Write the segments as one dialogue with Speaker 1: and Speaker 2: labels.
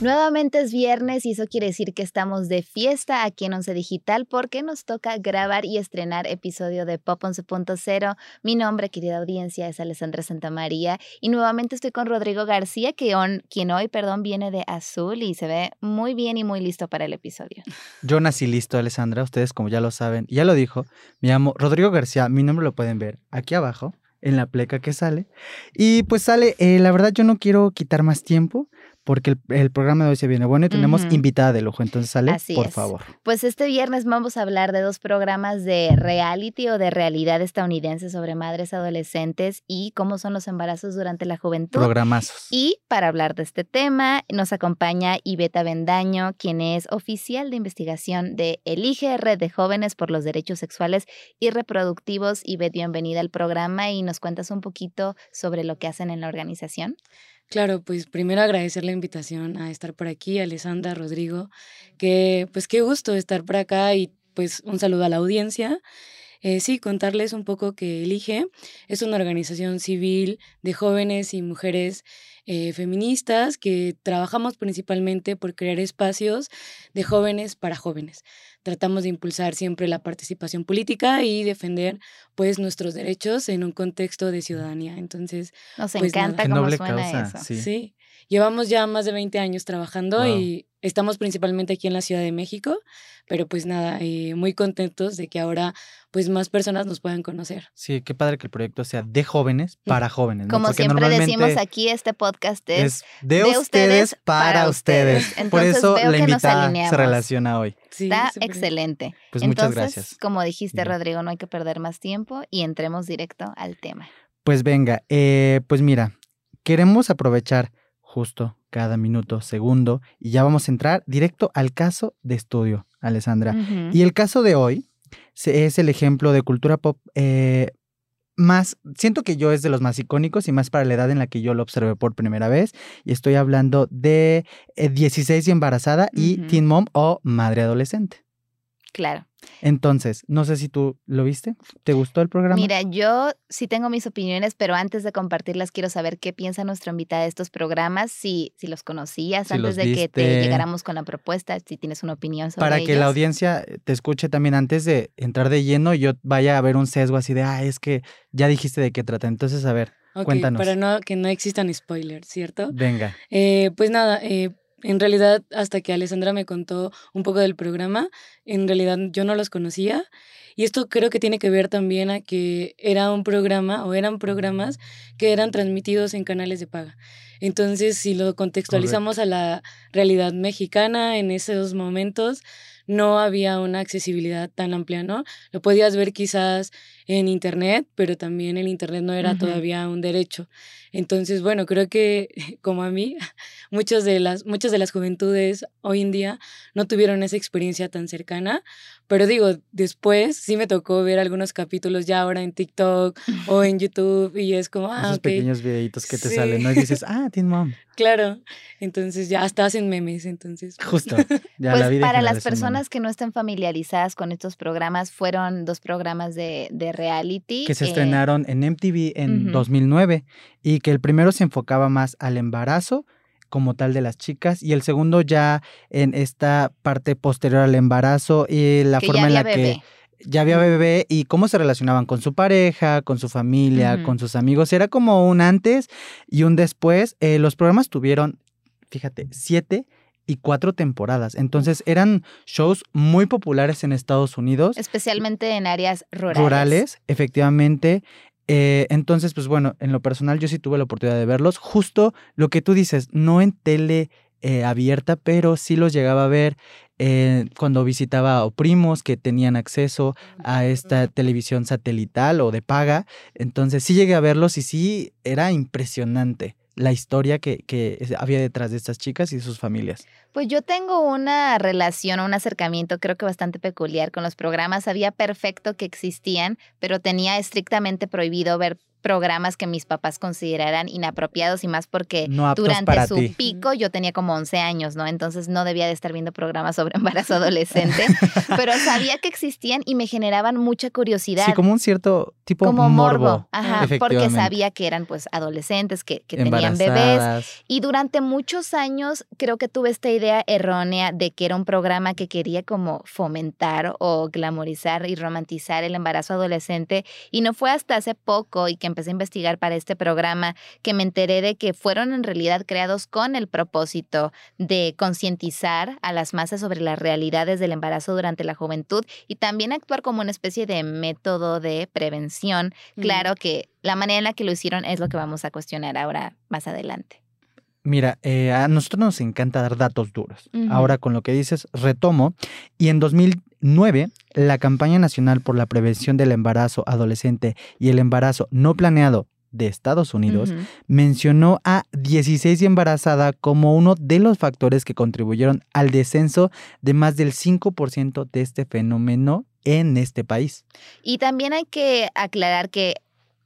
Speaker 1: Nuevamente es viernes y eso quiere decir que estamos de fiesta aquí en Once Digital porque nos toca grabar y estrenar episodio de Pop 11.0. Mi nombre, querida audiencia, es Alessandra Santamaría y nuevamente estoy con Rodrigo García, que quien hoy, perdón, viene de azul y se ve muy bien y muy listo para el episodio.
Speaker 2: Yo nací listo, Alessandra, ustedes como ya lo saben, ya lo dijo, me llamo Rodrigo García, mi nombre lo pueden ver aquí abajo en la pleca que sale. Y pues sale, eh, la verdad yo no quiero quitar más tiempo porque el, programa de hoy se viene bueno y tenemos invitada de lujo. Entonces, sale, por favor.
Speaker 1: Pues este viernes vamos a hablar de dos programas de reality o de realidad estadounidense sobre madres adolescentes y cómo son los embarazos durante la juventud.
Speaker 2: Programazos.
Speaker 1: Y para hablar de este tema, nos acompaña Iveta Bendaño, quien es oficial de investigación de Elige Red de Jóvenes por los Derechos Sexuales y Reproductivos. Ivette, bienvenida al programa y nos cuentas un poquito sobre lo que hacen en la organización.
Speaker 3: Claro, pues primero agradecer la invitación a estar por aquí, Alessandra, Rodrigo, que pues qué gusto estar por acá y pues un saludo a la audiencia. Eh, sí, contarles un poco que Elige es una organización civil de jóvenes y mujeres eh, feministas que trabajamos principalmente por crear espacios de jóvenes para jóvenes. Tratamos de impulsar siempre la participación política y defender pues nuestros derechos en un contexto de ciudadanía. Entonces,
Speaker 1: nos
Speaker 3: pues,
Speaker 1: encanta cómo suena eso.
Speaker 3: sí. Llevamos ya más de 20 años trabajando y estamos principalmente aquí en la Ciudad de México, pero pues nada, eh, muy contentos de que ahora pues más personas nos puedan conocer.
Speaker 2: Sí, qué padre que el proyecto sea de jóvenes para jóvenes.
Speaker 1: Como siempre decimos aquí, este podcast es,
Speaker 2: de, ustedes, para ustedes. Por eso la invitada se relaciona hoy.
Speaker 1: Está excelente.
Speaker 2: Pues muchas gracias.
Speaker 1: Como dijiste, Rodrigo, no hay que perder más tiempo y entremos directo al tema.
Speaker 2: Pues venga, eh, pues mira, queremos aprovechar justo cada minuto, segundo, y ya vamos a entrar directo al caso de estudio, Alessandra. Y el caso de hoy es el ejemplo de cultura pop eh, más, siento que yo es de los más icónicos y más para la edad en la que yo lo observé por primera vez. Y estoy hablando de 16 eh, y embarazada y teen mom o madre adolescente.
Speaker 1: Claro.
Speaker 2: Entonces, no sé si tú lo viste. ¿Te gustó el programa?
Speaker 1: Mira, yo sí tengo mis opiniones, pero antes de compartirlas quiero saber qué piensa nuestra invitada de estos programas, si, si los conocías antes de que te llegáramos con la propuesta, si tienes una opinión sobre
Speaker 2: Para que la audiencia te escuche también antes de entrar de lleno, yo vaya a ver un sesgo así de, ah, es que ya dijiste de qué trata. Entonces, a ver, cuéntanos.
Speaker 3: Para no, que no existan spoilers, ¿cierto?
Speaker 2: Venga.
Speaker 3: Eh, pues nada, eh, en realidad, hasta que Alessandra me contó un poco del programa, en realidad yo no los conocía. Y esto creo que tiene que ver también a que era un programa o eran programas que eran transmitidos en canales de paga. Entonces, si lo contextualizamos a la realidad mexicana en esos momentos, no había una accesibilidad tan amplia, ¿no? Lo podías ver quizás en Internet, pero también el Internet no era todavía un derecho. Entonces, bueno, creo que como a mí, muchas de, las, muchas de las juventudes hoy en día no tuvieron esa experiencia tan cercana, pero digo, después sí me tocó ver algunos capítulos ya ahora en TikTok o en YouTube y es como, ah,
Speaker 2: Esos pequeños videitos que te salen, ¿no? Y dices, ah, Teen Mom.
Speaker 3: Claro, entonces ya hasta hacen memes, entonces.
Speaker 2: Justo.
Speaker 1: Ya pues la para las personas que no estén familiarizadas con estos programas, fueron dos programas de, de reality.
Speaker 2: Que se estrenaron en MTV en 2009 y que el primero se enfocaba más al embarazo como tal de las chicas y el segundo ya en esta parte posterior al embarazo y la forma en la que ya había bebé y cómo se relacionaban con su pareja, con su familia, con sus amigos. Era como un antes y un después. Eh, los programas tuvieron, fíjate, siete y cuatro temporadas. Entonces eran shows muy populares en Estados Unidos.
Speaker 1: Especialmente en áreas rurales.
Speaker 2: Rurales, efectivamente. Eh, entonces, pues bueno, en lo personal yo sí tuve la oportunidad de verlos. Justo lo que tú dices, no en tele eh, abierta, pero sí los llegaba a ver eh, cuando visitaba a primos que tenían acceso a esta televisión satelital o de paga. Entonces sí llegué a verlos y sí era impresionante la historia que, que, había detrás de estas chicas y sus familias?
Speaker 1: Pues yo tengo una relación, un acercamiento creo que bastante peculiar con los programas. Sabía perfecto que existían, pero tenía estrictamente prohibido ver programas que mis papás consideraran inapropiados y más porque durante su pico yo tenía como 11 años, ¿no? Entonces no debía de estar viendo programas sobre embarazo adolescente, pero sabía que existían y me generaban mucha curiosidad.
Speaker 2: Sí, como un cierto tipo como morbo.
Speaker 1: Ajá, porque sabía que eran pues adolescentes, que, que tenían bebés. Y durante muchos años creo que tuve esta idea errónea de que era un programa que quería como fomentar o glamorizar y romantizar el embarazo adolescente y no fue hasta hace poco y que empecé a investigar para este programa que me enteré de que fueron en realidad creados con el propósito de concientizar a las masas sobre las realidades del embarazo durante la juventud y también actuar como una especie de método de prevención. Claro que la manera en la que lo hicieron es lo que vamos a cuestionar ahora más adelante.
Speaker 2: Mira, eh, a nosotros nos encanta dar datos duros. Ahora con lo que dices, retomo. Y en 2009, la campaña nacional por la prevención del embarazo adolescente y el embarazo no planeado de Estados Unidos mencionó a 16 y embarazada como uno de los factores que contribuyeron al descenso de más del 5% de este fenómeno en este país.
Speaker 1: Y también hay que aclarar que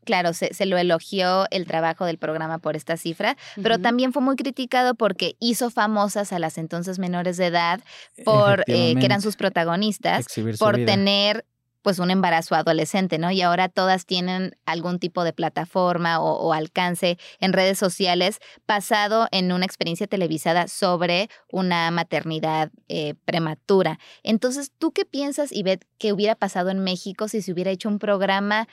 Speaker 1: claro, se, lo elogió el trabajo del programa por esta cifra, pero también fue muy criticado porque hizo famosas a las entonces menores de edad por eh, que eran sus protagonistas, por tener pues un embarazo adolescente, ¿no? Y ahora todas tienen algún tipo de plataforma o, alcance en redes sociales basado en una experiencia televisada sobre una maternidad eh, prematura. Entonces, ¿tú qué piensas, Ivette, que hubiera pasado en México si se hubiera hecho un programa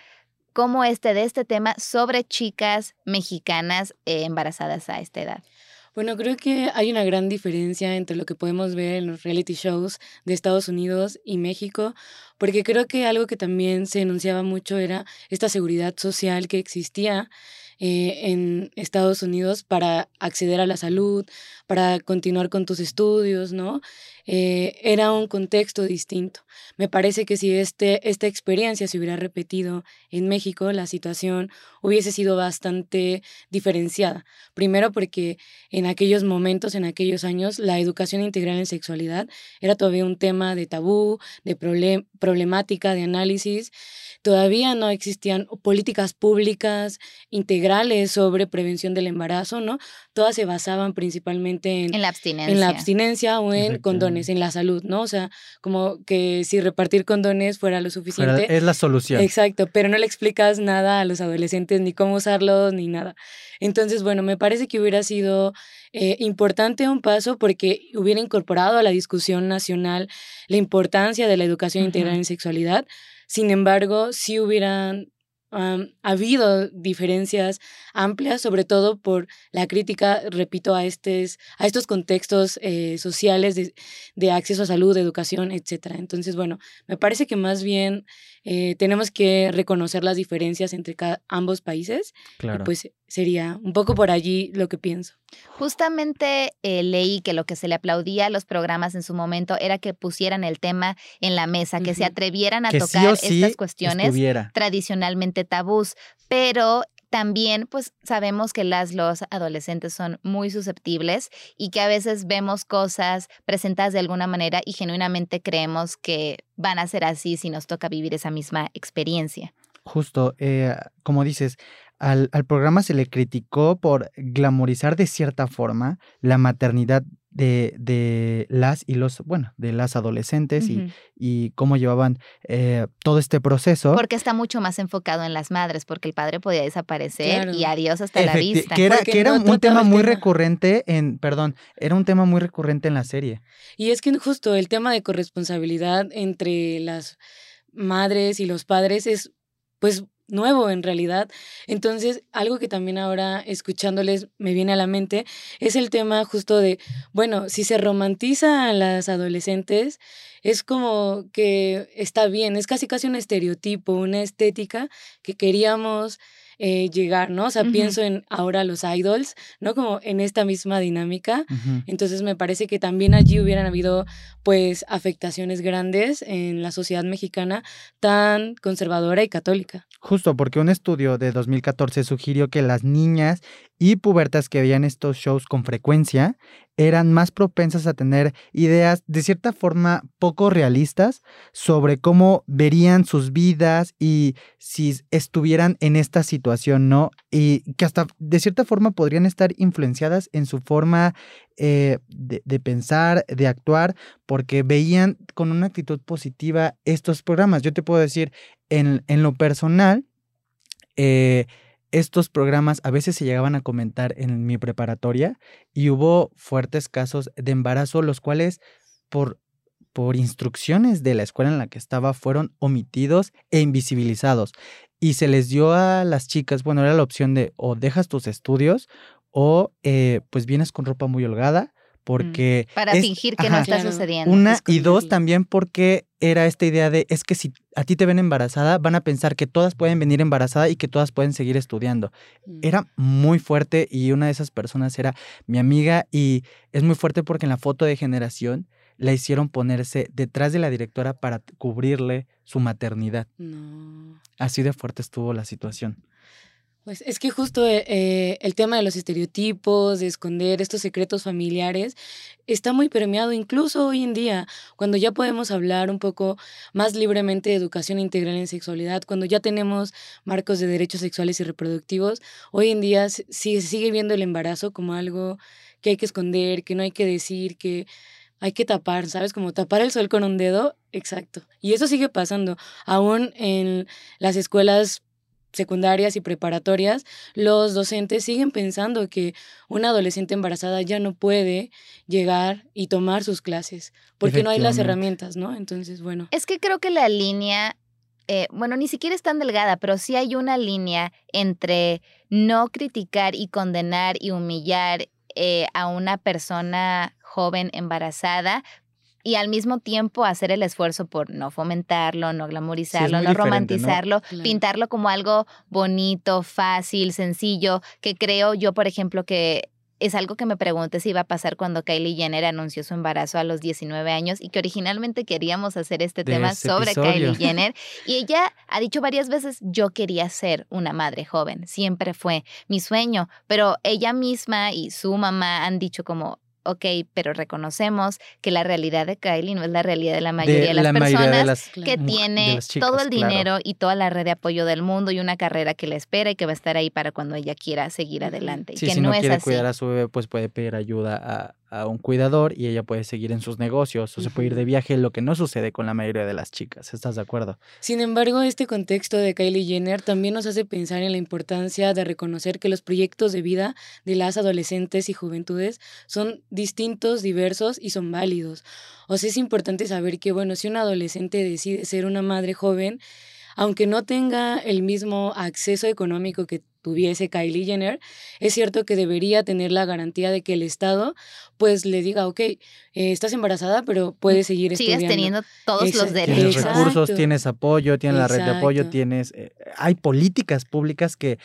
Speaker 1: como este de este tema sobre chicas mexicanas eh, embarazadas a esta edad?
Speaker 3: Bueno, creo que hay una gran diferencia entre lo que podemos ver en los reality shows de Estados Unidos y México, porque creo que algo que también se enunciaba mucho era esta seguridad social que existía eh, en Estados Unidos para acceder a la salud, para continuar con tus estudios, ¿no? Eh, era un contexto distinto. Me parece que si este, esta experiencia se hubiera repetido en México, la situación hubiese sido bastante diferenciada. Primero porque en aquellos momentos, en aquellos años, la educación integral en sexualidad era todavía un tema de tabú, de problemática, de análisis. Todavía no existían políticas públicas integrales sobre prevención del embarazo, ¿no? Todas se basaban principalmente en,
Speaker 1: la abstinencia.
Speaker 3: En la abstinencia o en condones, en la salud, ¿no? O sea, como que si repartir condones fuera lo suficiente.
Speaker 2: es la solución.
Speaker 3: Exacto, pero no le explicas nada a los adolescentes, ni cómo usarlos, ni nada. Entonces, bueno, me parece que hubiera sido eh, importante un paso porque hubiera incorporado a la discusión nacional la importancia de la educación integral en sexualidad sin embargo, sí hubieran habido diferencias amplias, sobre todo por la crítica, repito, a, estes, a estos contextos eh, sociales de, de, acceso a salud, educación, etc. Entonces, bueno, me parece que más bien eh, tenemos que reconocer las diferencias entre ambos países. Claro. pues sería un poco por allí lo que pienso.
Speaker 1: Justamente eh, leí que lo que se le aplaudía a los programas en su momento era que pusieran el tema en la mesa, que se atrevieran a tocar estas cuestiones tradicionalmente tabús, pero también pues sabemos que las los adolescentes son muy susceptibles y que a veces vemos cosas presentadas de alguna manera y genuinamente creemos que van a ser así si nos toca vivir esa misma experiencia.
Speaker 2: Justo, eh, como dices, al, programa se le criticó por glamorizar de cierta forma la maternidad de, de las y los, bueno, de las adolescentes y, y, cómo llevaban eh, todo este proceso.
Speaker 1: Porque está mucho más enfocado en las madres, porque el padre podía desaparecer y adiós hasta la vista.
Speaker 2: Que era, que era un tema muy recurrente en, perdón, era un tema muy recurrente en la serie.
Speaker 3: Y es que justo el tema de corresponsabilidad entre las madres y los padres es pues nuevo en realidad. Entonces, algo que también ahora escuchándoles me viene a la mente es el tema justo de, bueno, si se romantiza a las adolescentes, es como que está bien, es casi casi un estereotipo, una estética que queríamos eh, llegar, ¿no? O sea, pienso en ahora los idols, ¿no? Como en esta misma dinámica. Entonces me parece que también allí hubieran habido pues afectaciones grandes en la sociedad mexicana tan conservadora y católica.
Speaker 2: Justo porque un estudio de 2014 sugirió que las niñas y pubertas que veían estos shows con frecuencia eran más propensas a tener ideas de cierta forma poco realistas sobre cómo verían sus vidas y si estuvieran en esta situación, ¿no? Y que hasta de cierta forma podrían estar influenciadas en su forma eh, de, pensar, de actuar, porque veían con una actitud positiva estos programas. Yo te puedo decir, en, en lo personal, eh, estos programas a veces se llegaban a comentar en mi preparatoria y hubo fuertes casos de embarazo, los cuales por, por instrucciones de la escuela en la que estaba fueron omitidos e invisibilizados. Y se les dio a las chicas, bueno, era la opción de o dejas tus estudios o eh, pues vienes con ropa muy holgada. Porque...
Speaker 1: Para fingir que no está sucediendo.
Speaker 2: Una y dos también porque era esta idea de, es que si a ti te ven embarazada, van a pensar que todas pueden venir embarazada y que todas pueden seguir estudiando. Mm. Era muy fuerte y una de esas personas era mi amiga y es muy fuerte porque en la foto de generación la hicieron ponerse detrás de la directora para cubrirle su maternidad. Así de fuerte estuvo la situación.
Speaker 3: Pues es que justo eh, eh, el tema de los estereotipos, de esconder estos secretos familiares, está muy permeado incluso hoy en día, cuando ya podemos hablar un poco más libremente de educación integral en sexualidad, cuando ya tenemos marcos de derechos sexuales y reproductivos, hoy en día se sigue viendo el embarazo como algo que hay que esconder, que no hay que decir, que hay que tapar, ¿sabes? Como tapar el sol con un dedo, exacto. Y eso sigue pasando, aún en las escuelas secundarias y preparatorias, los docentes siguen pensando que una adolescente embarazada ya no puede llegar y tomar sus clases, porque no hay las herramientas, ¿no? Entonces, bueno.
Speaker 1: Es que creo que la línea, eh, bueno, ni siquiera es tan delgada, pero sí hay una línea entre no criticar y condenar y humillar eh, a una persona joven embarazada y al mismo tiempo hacer el esfuerzo por no fomentarlo, no glamorizarlo, no romantizarlo, pintarlo como algo bonito, fácil, sencillo, que creo yo, por ejemplo, que es algo que me pregunté si iba a pasar cuando Kylie Jenner anunció su embarazo a los 19 años y que originalmente queríamos hacer este tema sobre Kylie Jenner. Y ella ha dicho varias veces, yo quería ser una madre joven, siempre fue mi sueño, pero ella misma y su mamá han dicho como, ok, pero reconocemos que la realidad de Kylie no es la realidad de la mayoría de, las personas que tiene todo el dinero y toda la red de apoyo del mundo y una carrera que le espera y que va a estar ahí para cuando ella quiera seguir adelante.
Speaker 2: Sí,
Speaker 1: que
Speaker 2: si
Speaker 1: no,
Speaker 2: quiere cuidar a su bebé, pues puede pedir ayuda a, a un cuidador y ella puede seguir en sus negocios o se puede ir de viaje, lo que no sucede con la mayoría de las chicas. ¿Estás de acuerdo?
Speaker 3: Sin embargo, este contexto de Kylie Jenner también nos hace pensar en la importancia de reconocer que los proyectos de vida de las adolescentes y juventudes son distintos, diversos y son válidos. O sea, es importante saber que, bueno, si un adolescente decide ser una madre joven, aunque no tenga el mismo acceso económico que tuviese Kylie Jenner, es cierto que debería tener la garantía de que el Estado pues le diga, ok, eh, estás embarazada, pero puedes seguir
Speaker 1: Sigues
Speaker 3: estudiando.
Speaker 1: teniendo todos los derechos.
Speaker 2: Tienes recursos, tienes apoyo, tienes la red de apoyo, tienes... Eh, hay políticas públicas que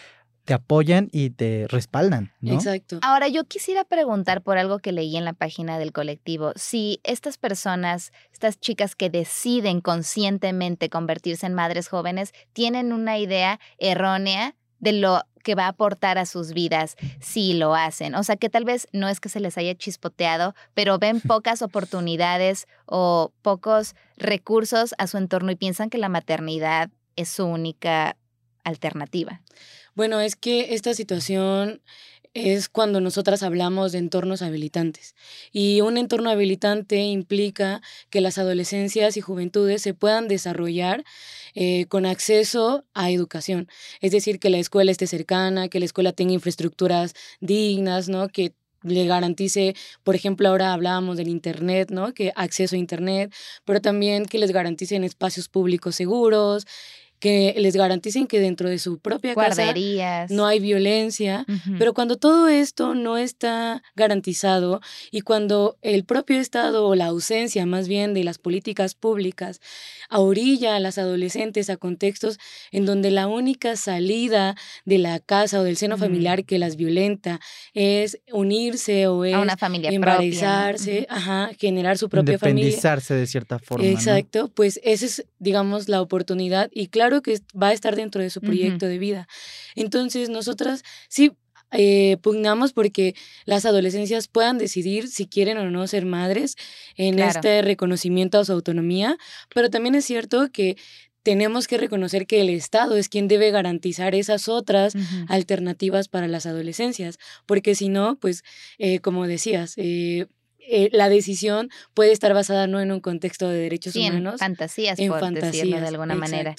Speaker 2: te apoyan y te respaldan. ¿no?
Speaker 3: Exacto.
Speaker 1: Ahora, yo quisiera preguntar por algo que leí en la página del colectivo. Si estas personas, estas chicas que deciden conscientemente convertirse en madres jóvenes, tienen una idea errónea de lo que va a aportar a sus vidas si lo hacen. O sea, que tal vez no es que se les haya chispoteado, pero ven pocas oportunidades o pocos recursos a su entorno y piensan que la maternidad es su única alternativa.
Speaker 3: Bueno, es que esta situación es cuando nosotras hablamos de entornos habilitantes. Y un entorno habilitante implica que las adolescencias y juventudes se puedan desarrollar eh, con acceso a educación. Es decir, que la escuela esté cercana, que la escuela tenga infraestructuras dignas, ¿no? Que le garantice, por ejemplo, ahora hablábamos del Internet, ¿no? Que acceso a Internet, pero también que les garanticen espacios públicos seguros que les garanticen que dentro de su propia casa no hay violencia, pero cuando todo esto no está garantizado y cuando el propio Estado o la ausencia más bien de las políticas públicas orilla a las adolescentes a contextos en donde la única salida de la casa o del seno familiar que las violenta es unirse o es
Speaker 1: a una familia
Speaker 3: embarazarse, ajá, generar su propia familia.
Speaker 2: Independizarse de cierta forma.
Speaker 3: Exacto, pues esa es, digamos, la oportunidad y claro que va a estar dentro de su proyecto de vida. Entonces, nosotras sí eh, pugnamos porque las adolescencias puedan decidir si quieren o no ser madres en este reconocimiento a su autonomía, pero también es cierto que tenemos que reconocer que el Estado es quien debe garantizar esas otras alternativas para las adolescencias, porque si no, pues, eh, como decías, eh, eh, la decisión puede estar basada no en un contexto de derechos humanos.
Speaker 1: En fantasías, por decirlo de alguna manera.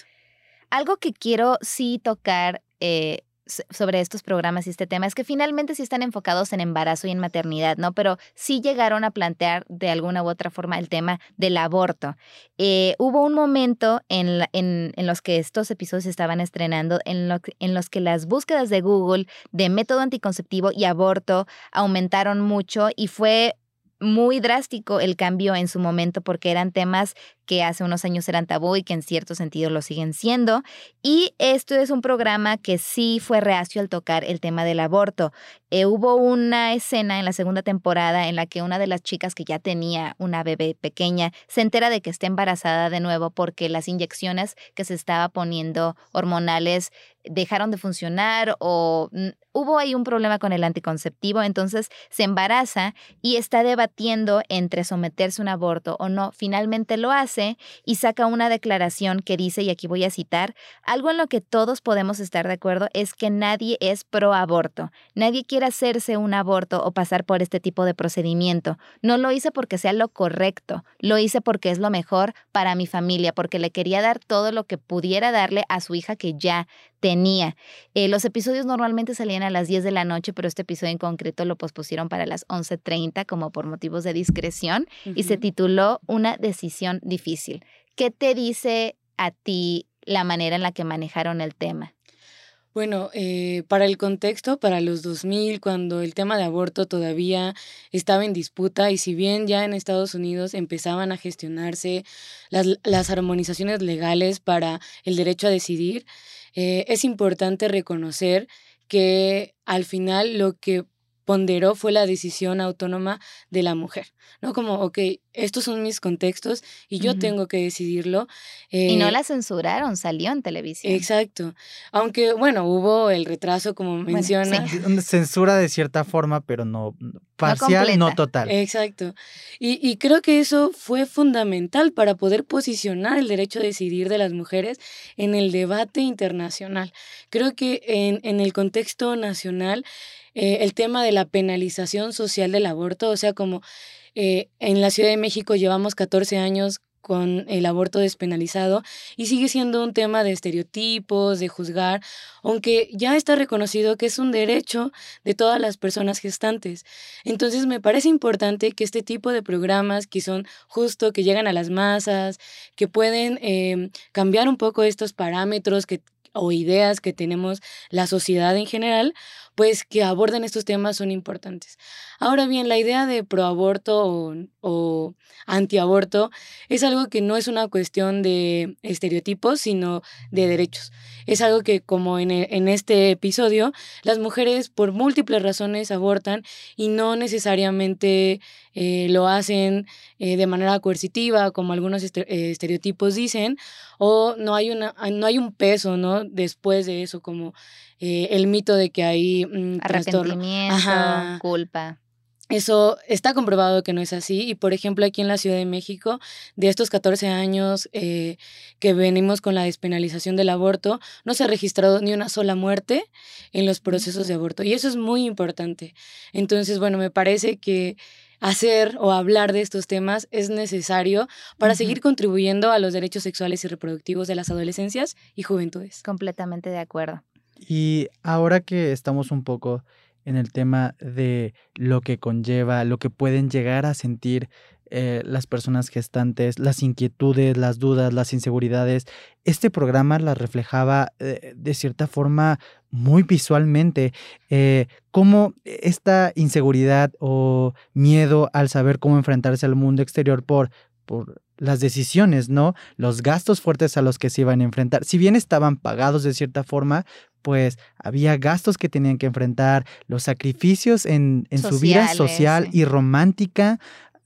Speaker 1: Algo que quiero sí tocar eh, sobre estos programas y este tema es que finalmente sí están enfocados en embarazo y en maternidad, ¿no? Pero sí llegaron a plantear de alguna u otra forma el tema del aborto. Eh, hubo un momento en, en, en, los que estos episodios estaban estrenando, en, lo, en los que las búsquedas de Google de método anticonceptivo y aborto aumentaron mucho y fue muy drástico el cambio en su momento porque eran temas que hace unos años eran tabú y que en cierto sentido lo siguen siendo. Y esto es un programa que sí fue reacio al tocar el tema del aborto. Eh, hubo una escena en la segunda temporada en la que una de las chicas que ya tenía una bebé pequeña se entera de que está embarazada de nuevo porque las inyecciones que se estaba poniendo hormonales dejaron de funcionar o hubo ahí un problema con el anticonceptivo, entonces se embaraza y está debatiendo entre someterse a un aborto o no. Finalmente lo hace y saca una declaración que dice, y aquí voy a citar, algo en lo que todos podemos estar de acuerdo es que nadie es pro aborto. Nadie quiere hacerse un aborto o pasar por este tipo de procedimiento. No lo hice porque sea lo correcto, lo hice porque es lo mejor para mi familia, porque le quería dar todo lo que pudiera darle a su hija que ya tenía. Eh, los episodios normalmente salían a las 10 de la noche, pero este episodio en concreto lo pospusieron para las 11.30 como por motivos de discreción y se tituló Una decisión difícil. ¿Qué te dice a ti la manera en la que manejaron el tema?
Speaker 3: Bueno, eh, para el contexto, para los 2000, cuando el tema de aborto todavía estaba en disputa y si bien ya en Estados Unidos empezaban a gestionarse las, las armonizaciones legales para el derecho a decidir, eh, es importante reconocer que al final lo que ponderó fue la decisión autónoma de la mujer, ¿no? Como, ok, estos son mis contextos y yo tengo que decidirlo.
Speaker 1: y no eh la censuraron, salió en televisión.
Speaker 3: Exacto. Aunque, bueno, hubo el retraso, como menciona.
Speaker 2: Censura de cierta forma, pero no parcial, no, total.
Speaker 3: Exacto. Y, y creo que eso fue fundamental para poder posicionar el derecho a decidir de las mujeres en el debate internacional. Creo que en, en el contexto nacional, eh, el tema de la penalización social del aborto, o sea, como eh, en la Ciudad de México llevamos 14 años con el aborto despenalizado y sigue siendo un tema de estereotipos, de juzgar, aunque ya está reconocido que es un derecho de todas las personas gestantes. Entonces me parece importante que este tipo de programas que son justo, que llegan a las masas, que pueden em, cambiar un poco estos parámetros que, o ideas que tenemos la sociedad en general, pues que aborden estos temas son importantes. Ahora bien, la idea de proaborto o, o antiaborto es algo que no es una cuestión de estereotipos, sino de derechos. Es algo que, como en, e, en este episodio, las mujeres por múltiples razones abortan y no necesariamente eh, lo hacen eh, de manera coercitiva, como algunos eh, estereotipos dicen, o no hay, una, no hay un peso ¿no? después de eso, como eh, el mito de que hay
Speaker 1: mm, arrepentimiento, culpa.
Speaker 3: Eso está comprobado que no es así. Y por ejemplo, aquí en la Ciudad de México, de estos 14 años eh, que venimos con la despenalización del aborto, no se ha registrado ni una sola muerte en los procesos de aborto. Y eso es muy importante. Entonces, bueno, me parece que hacer o hablar de estos temas es necesario para seguir contribuyendo a los derechos sexuales y reproductivos de las adolescencias y juventudes.
Speaker 1: Completamente de acuerdo.
Speaker 2: Y ahora que estamos un poco en el tema de lo que conlleva, lo que pueden llegar a sentir eh, las personas gestantes, las inquietudes, las dudas, las inseguridades. Este programa las reflejaba eh, de cierta forma muy visualmente, eh, cómo esta inseguridad o miedo al saber cómo enfrentarse al mundo exterior por, por las decisiones, ¿no? Los gastos fuertes a los que se iban a enfrentar. Si bien estaban pagados de cierta forma, pues había gastos que tenían que enfrentar, los sacrificios en, en su vida social y romántica.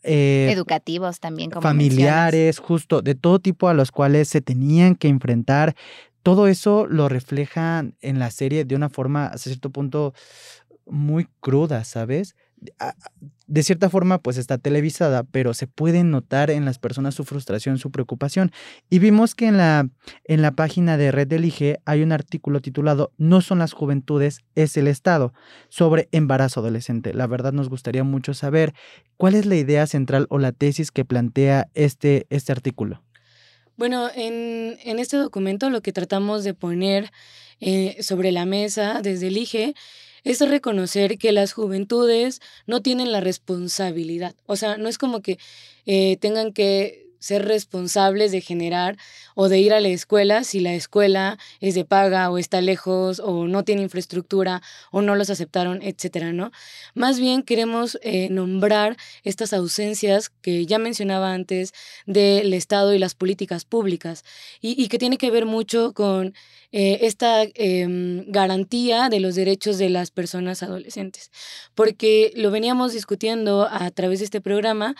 Speaker 1: Eh, Educativos también,
Speaker 2: como familiares, justo, de todo tipo a los cuales se tenían que enfrentar. Todo eso lo reflejan en la serie de una forma, a cierto punto, muy cruda, ¿sabes? De cierta forma pues está televisada, pero se puede notar en las personas su frustración, su preocupación. Y vimos que en la, en la página de Red Elige hay un artículo titulado No son las juventudes, es el Estado, sobre embarazo adolescente. La verdad nos gustaría mucho saber cuál es la idea central o la tesis que plantea este, este artículo.
Speaker 3: Bueno, en, este documento lo que tratamos de poner eh, sobre la mesa desde Elige es reconocer que las juventudes no tienen la responsabilidad. O sea, no es como que eh, tengan que ser responsables de generar o de ir a la escuela si la escuela es de paga o está lejos o no tiene infraestructura o no los aceptaron, etcétera, ¿no? Más bien queremos eh, nombrar estas ausencias que ya mencionaba antes del Estado y las políticas públicas y, que tiene que ver mucho con eh, esta em, garantía de los derechos de las personas adolescentes. Porque lo veníamos discutiendo a través de este programa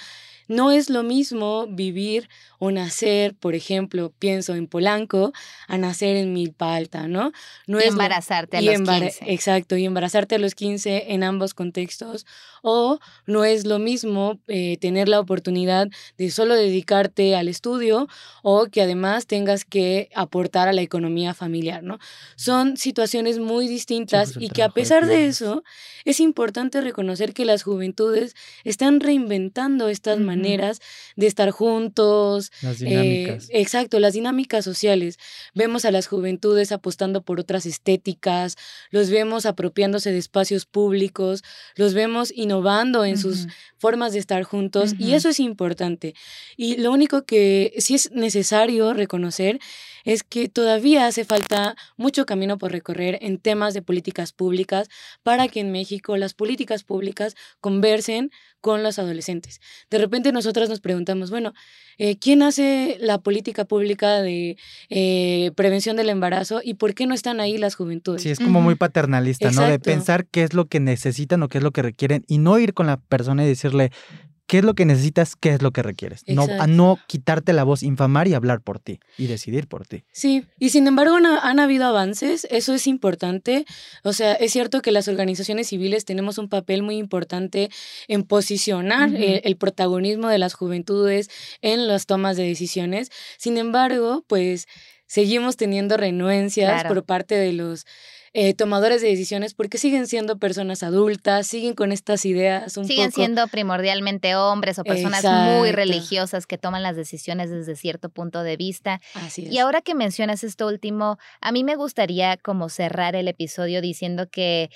Speaker 3: no es lo mismo vivir o nacer, por ejemplo, pienso en Polanco, a nacer en Milpa Alta, ¿no? no
Speaker 1: y embarazarte a los 15.
Speaker 3: Exacto, y embarazarte a los 15 en ambos contextos. O no es lo mismo eh, tener la oportunidad de solo dedicarte al estudio o que además tengas que aportar a la economía familiar, ¿no? Son situaciones muy distintas y que a pesar de, eso es importante reconocer que las juventudes están reinventando estas maneras de estar juntos.
Speaker 2: Las dinámicas.
Speaker 3: Eh, exacto, las dinámicas sociales. Vemos a las juventudes apostando por otras estéticas, los vemos apropiándose de espacios públicos, los vemos innovando en sus formas de estar juntos y eso es importante. Y lo único que sí es necesario reconocer es que todavía hace falta mucho camino por recorrer en temas de políticas públicas para que en México las políticas públicas conversen con los adolescentes. De repente nosotras nos preguntamos, bueno, eh, ¿quién hace la política pública de eh, prevención del embarazo y por qué no están ahí las juventudes?
Speaker 2: Sí, es como muy paternalista, ¿no? De pensar qué es lo que necesitan o qué es lo que requieren y no ir con la persona y decirle, qué es lo que necesitas, qué es lo que requieres. No, a no quitarte la voz, infamar y hablar por ti y decidir por ti.
Speaker 3: Sí, y sin embargo han, habido avances, eso es importante. O sea, es cierto que las organizaciones civiles tenemos un papel muy importante en posicionar el, protagonismo de las juventudes en las tomas de decisiones. Sin embargo, pues seguimos teniendo renuencias por parte de los eh, tomadores de decisiones porque siguen siendo personas adultas, siguen con estas ideas un
Speaker 1: siguen siendo primordialmente hombres o personas muy religiosas que toman las decisiones desde cierto punto de vista.
Speaker 3: Así
Speaker 1: Y ahora que mencionas esto último, a mí me gustaría como cerrar el episodio diciendo que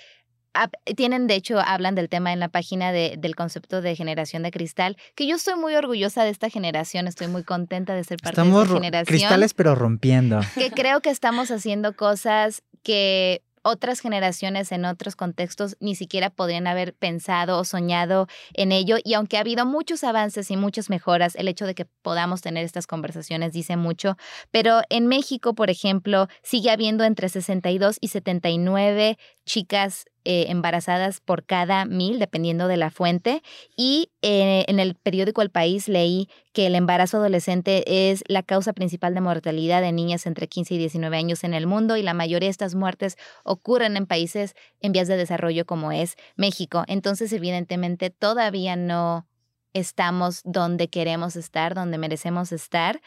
Speaker 1: tienen, de hecho, hablan del tema en la página de, del concepto de generación de cristal, que yo estoy muy orgullosa de esta generación, estoy muy contenta de ser parte de esta generación.
Speaker 2: Cristales pero rompiendo.
Speaker 1: Que creo que estamos haciendo cosas que otras generaciones en otros contextos ni siquiera podrían haber pensado o soñado en ello. Y aunque ha habido muchos avances y muchas mejoras, el hecho de que podamos tener estas conversaciones dice mucho. Pero en México, por ejemplo, sigue habiendo entre 62 y 79 chicas eh, embarazadas por cada mil, dependiendo de la fuente. Y eh, en el periódico El País leí que el embarazo adolescente es la causa principal de mortalidad de niñas entre 15 y 19 años en el mundo y la mayoría de estas muertes ocurren en países en vías de desarrollo como es México. Entonces, evidentemente, todavía no estamos donde queremos estar, donde merecemos estar.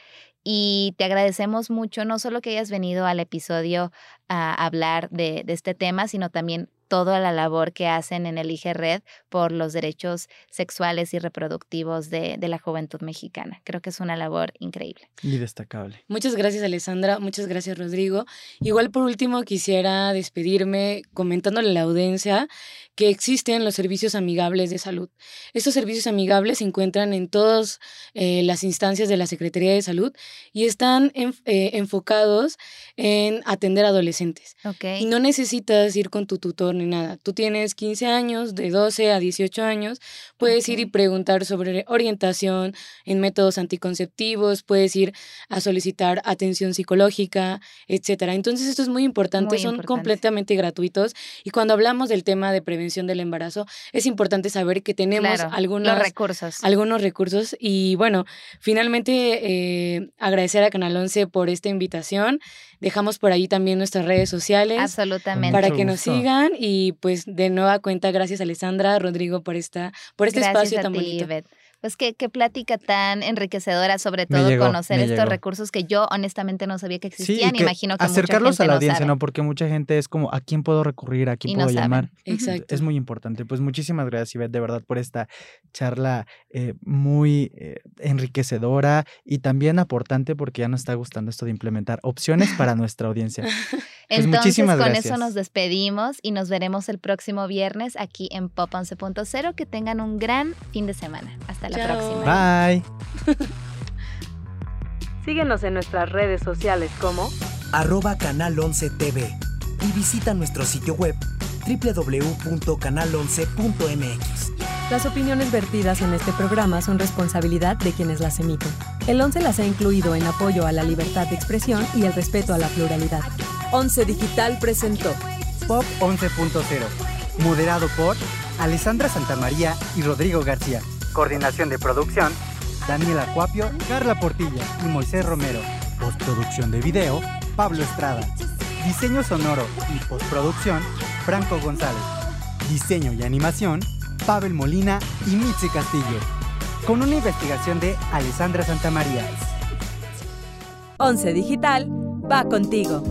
Speaker 1: Y te agradecemos mucho, no solo que hayas venido al episodio a hablar de, de este tema, sino también toda la labor que hacen en el IG Red por los derechos sexuales y reproductivos de, de, la juventud mexicana. Creo que es una labor increíble.
Speaker 2: Y destacable.
Speaker 3: Muchas gracias, Alessandra. Muchas gracias, Rodrigo. Igual por último quisiera despedirme comentándole a la audiencia que existen los servicios amigables de salud. Estos servicios amigables se encuentran en todas eh, las instancias de la Secretaría de Salud y están eh, enfocados en atender adolescentes.
Speaker 1: Okay.
Speaker 3: Y no necesitas ir con tu tutor ni nada. Tú tienes 15 años, de 12 a 18 años, puedes ir y preguntar sobre orientación en métodos anticonceptivos, puedes ir a solicitar atención psicológica, etc. Entonces esto es muy importante, son completamente gratuitos y cuando hablamos del tema de prevención del embarazo, es importante saber que tenemos algunos
Speaker 1: recursos.
Speaker 3: Algunos recursos. Y bueno, finalmente eh, agradecer a Canal 11 por esta invitación. Dejamos por ahí también nuestras redes sociales.
Speaker 1: Absolutamente.
Speaker 3: Para que nos sigan y, y pues de nueva cuenta, gracias Alessandra, Rodrigo por esta, por este espacio tan bonito.
Speaker 1: Pues qué, qué plática tan enriquecedora, sobre todo conocer estos recursos que yo honestamente no sabía que existían. y Imagino que
Speaker 2: acercarlos
Speaker 1: a
Speaker 2: la audiencia, ¿no? Porque mucha gente es como, ¿a quién puedo recurrir? ¿A quién puedo llamar?
Speaker 3: Exacto.
Speaker 2: Es muy importante. Pues muchísimas gracias, Ivette, de verdad, por esta charla eh, muy eh, enriquecedora y también aportante porque ya nos está gustando esto de implementar opciones para nuestra audiencia.
Speaker 1: Pues Entonces, con eso nos despedimos y nos veremos el próximo viernes aquí en Pop 11.0. Que tengan un gran fin de semana. Hasta la próxima.
Speaker 2: Bye.
Speaker 4: Síguenos en nuestras redes sociales como
Speaker 5: arroba canal 11 TV y visita nuestro sitio web www.canal11.mx.
Speaker 4: Las opiniones vertidas en este programa son responsabilidad de quienes las emiten. El 11 las ha incluido en apoyo a la libertad de expresión y el respeto a la pluralidad. 11 Digital presentó
Speaker 6: Pop 11.0, moderado por Alessandra Santamaría y Rodrigo García. Coordinación de producción, Daniela Acuapio, Carla Portilla y Moisés Romero. Postproducción de video, Pablo Estrada. Diseño sonoro y postproducción, Franco González. Diseño y animación, Pavel Molina y Mitzi Castillo. Con una investigación de Alessandra Santamaría.
Speaker 4: 11 Digital va contigo.